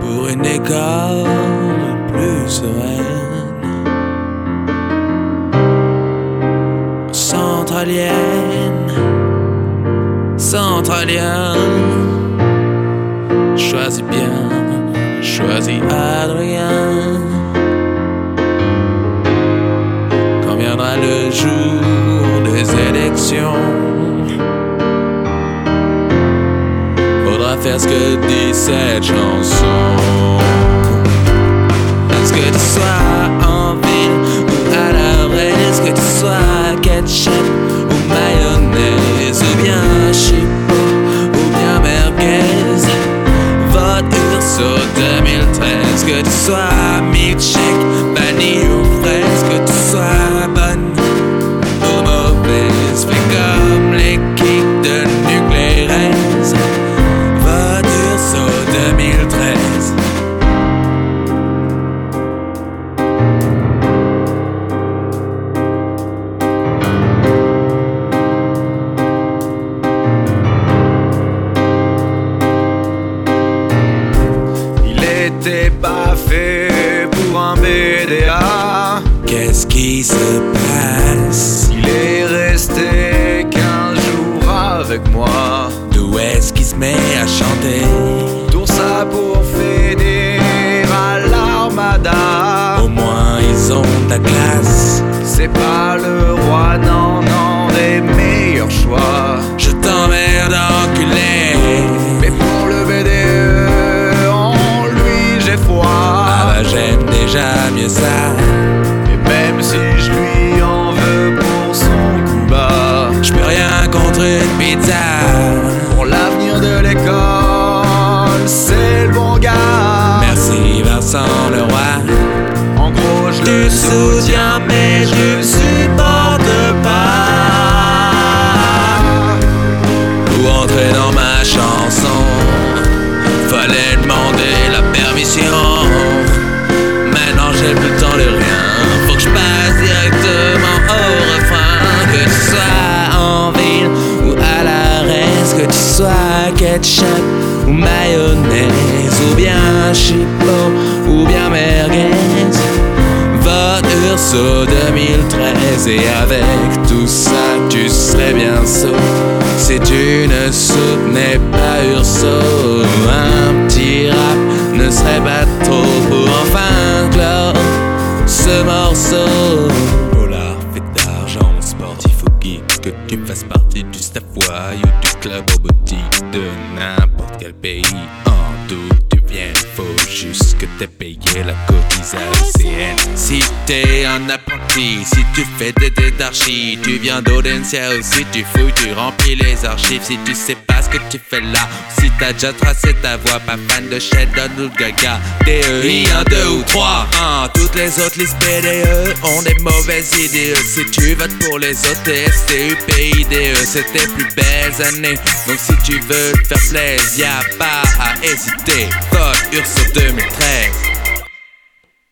pour une école plus sereine. Centralienne, centralienne, choisis bien, choisis Adrien. Quand viendra le jour des élections. Faire ce que dit cette chanson. Est-ce que tu sois en ville ou à la vraie Est-ce que tu sois ketchup ou mayonnaise? Ou bien chipot ou bien merguez? Vote Urso 2013 Que tu sois milkshake, Était pas fait pour un BDA. Qu'est-ce qui se passe? Il est resté 15 jours avec moi. D'où est-ce qu'il se met à chanter? Tout ça pour finir à l'armada. Au moins ils ont la classe C'est pas le roi, non, non, des meilleurs choix. Mieux ça. Et même si je lui en veux pour son coup bas, Je peux rien contre une pizza. pour l'avenir de l'école, c'est le bon gars. Merci Vincent Leroy. En gros, je le soutiens mais je le ou mayonnaise Ou bien chipot ou bien merguez. Vote Urso 2013 Et avec tout ça tu serais bien sot. Si tu ne soutenais pas Urso Un petit rap ne serait pas trop Pour enfin clore ce morceau tu fasses partie du staff ou du club robotique De n'importe quel pays. En tout tu viens, faut juste que t'aies payé la cotisation. Si t'es un apprenti, si tu fais des dés d'archi Tu viens d'Audencia ou si tu fouilles, tu remplis les archives. Si tu sais pas que tu fais là. Si t'as déjà tracé ta voie, pas fan de Sheldon ou de Gaga. DEI 1, 2 ou 3 hein, Toutes les autres listes PDE ont des mauvaises idées. Si tu votes pour les autres TSTU, PIDE C'est tes plus belles années. Donc si tu veux te faire plaisir, y'a pas à hésiter. Vote Urso 2013